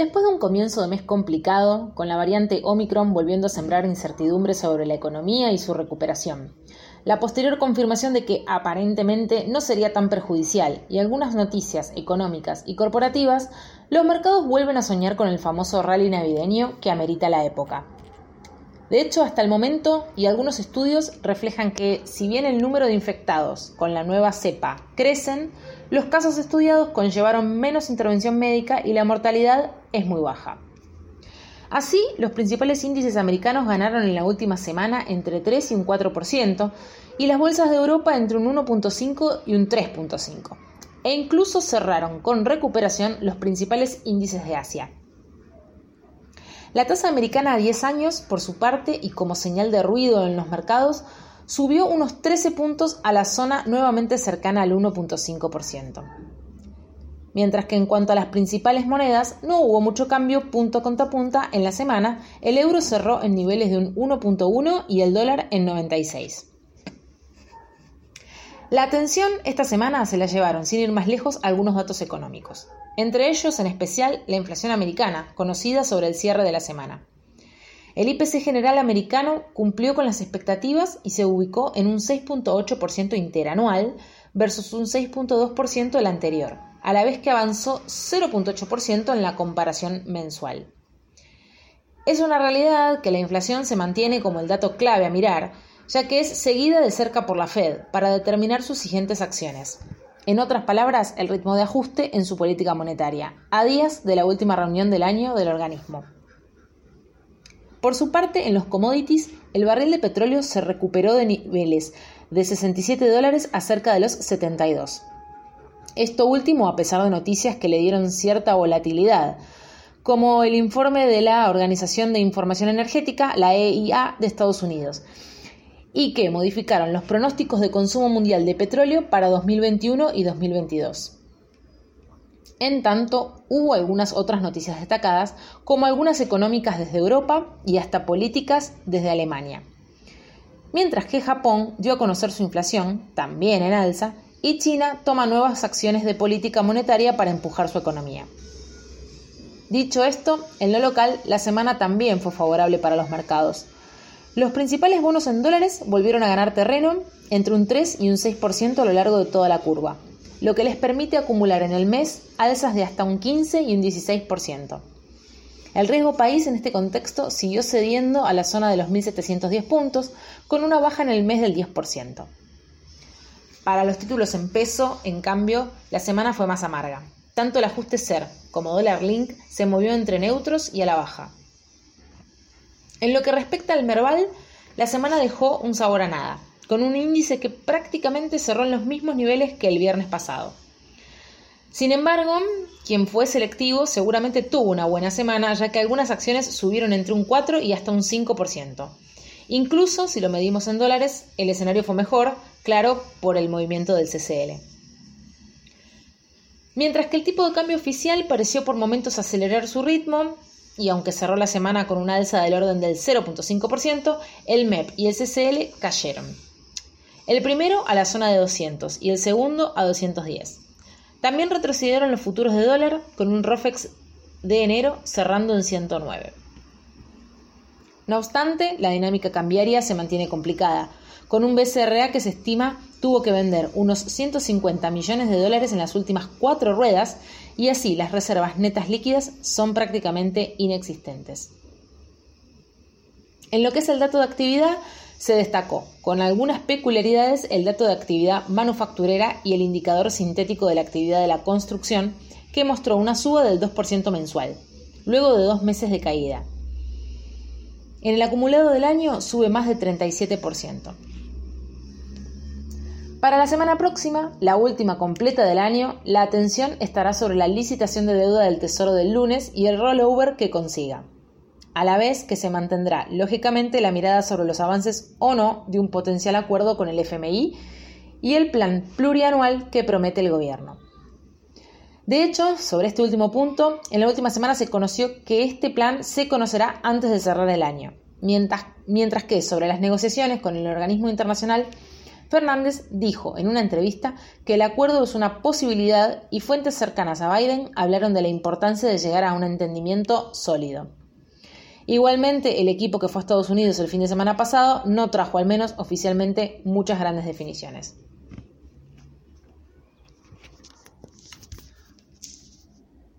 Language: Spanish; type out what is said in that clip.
Después de un comienzo de mes complicado, con la variante Omicron volviendo a sembrar incertidumbre sobre la economía y su recuperación, la posterior confirmación de que aparentemente no sería tan perjudicial y algunas noticias económicas y corporativas, los mercados vuelven a soñar con el famoso rally navideño que amerita la época. De hecho, hasta el momento, y algunos estudios reflejan que, si bien el número de infectados con la nueva cepa crecen, los casos estudiados conllevaron menos intervención médica y la mortalidad es muy baja. Así, los principales índices americanos ganaron en la última semana entre 3 y un 4%, y las bolsas de Europa entre un 1.5 y un 3.5. E incluso cerraron con recuperación los principales índices de Asia. La tasa americana a 10 años, por su parte, y como señal de ruido en los mercados, subió unos 13 puntos a la zona nuevamente cercana al 1.5%. Mientras que en cuanto a las principales monedas, no hubo mucho cambio punto contra punta en la semana, el euro cerró en niveles de un 1.1 y el dólar en 96. La atención esta semana se la llevaron, sin ir más lejos, algunos datos económicos entre ellos en especial la inflación americana, conocida sobre el cierre de la semana. El IPC general americano cumplió con las expectativas y se ubicó en un 6.8% interanual versus un 6.2% el anterior, a la vez que avanzó 0.8% en la comparación mensual. Es una realidad que la inflación se mantiene como el dato clave a mirar, ya que es seguida de cerca por la Fed para determinar sus siguientes acciones. En otras palabras, el ritmo de ajuste en su política monetaria, a días de la última reunión del año del organismo. Por su parte, en los commodities, el barril de petróleo se recuperó de niveles de 67 dólares a cerca de los 72. Esto último a pesar de noticias que le dieron cierta volatilidad, como el informe de la Organización de Información Energética, la EIA de Estados Unidos, y que modificaron los pronósticos de consumo mundial de petróleo para 2021 y 2022. En tanto, hubo algunas otras noticias destacadas, como algunas económicas desde Europa y hasta políticas desde Alemania. Mientras que Japón dio a conocer su inflación, también en alza, y China toma nuevas acciones de política monetaria para empujar su economía. Dicho esto, en lo local, la semana también fue favorable para los mercados, los principales bonos en dólares volvieron a ganar terreno entre un 3 y un 6% a lo largo de toda la curva, lo que les permite acumular en el mes alzas de hasta un 15 y un 16%. El riesgo país en este contexto siguió cediendo a la zona de los 1.710 puntos, con una baja en el mes del 10%. Para los títulos en peso, en cambio, la semana fue más amarga. Tanto el ajuste SER como dólar link se movió entre neutros y a la baja. En lo que respecta al Merval, la semana dejó un sabor a nada, con un índice que prácticamente cerró en los mismos niveles que el viernes pasado. Sin embargo, quien fue selectivo seguramente tuvo una buena semana, ya que algunas acciones subieron entre un 4 y hasta un 5%. Incluso si lo medimos en dólares, el escenario fue mejor, claro, por el movimiento del CCL. Mientras que el tipo de cambio oficial pareció por momentos acelerar su ritmo, y aunque cerró la semana con una alza del orden del 0.5%, el MEP y el CCL cayeron. El primero a la zona de 200 y el segundo a 210. También retrocedieron los futuros de dólar con un ROFEX de enero cerrando en 109. No obstante, la dinámica cambiaria se mantiene complicada, con un BCRA que se estima tuvo que vender unos 150 millones de dólares en las últimas cuatro ruedas y así las reservas netas líquidas son prácticamente inexistentes. En lo que es el dato de actividad, se destacó, con algunas peculiaridades, el dato de actividad manufacturera y el indicador sintético de la actividad de la construcción, que mostró una suba del 2% mensual, luego de dos meses de caída. En el acumulado del año sube más de 37%. Para la semana próxima, la última completa del año, la atención estará sobre la licitación de deuda del Tesoro del lunes y el rollover que consiga. A la vez que se mantendrá, lógicamente, la mirada sobre los avances o no de un potencial acuerdo con el FMI y el plan plurianual que promete el gobierno. De hecho, sobre este último punto, en la última semana se conoció que este plan se conocerá antes de cerrar el año, mientras, que sobre las negociaciones con el organismo internacional Fernández dijo en una entrevista que el acuerdo es una posibilidad y fuentes cercanas a Biden hablaron de la importancia de llegar a un entendimiento sólido. Igualmente, el equipo que fue a Estados Unidos el fin de semana pasado no trajo al menos oficialmente muchas grandes definiciones.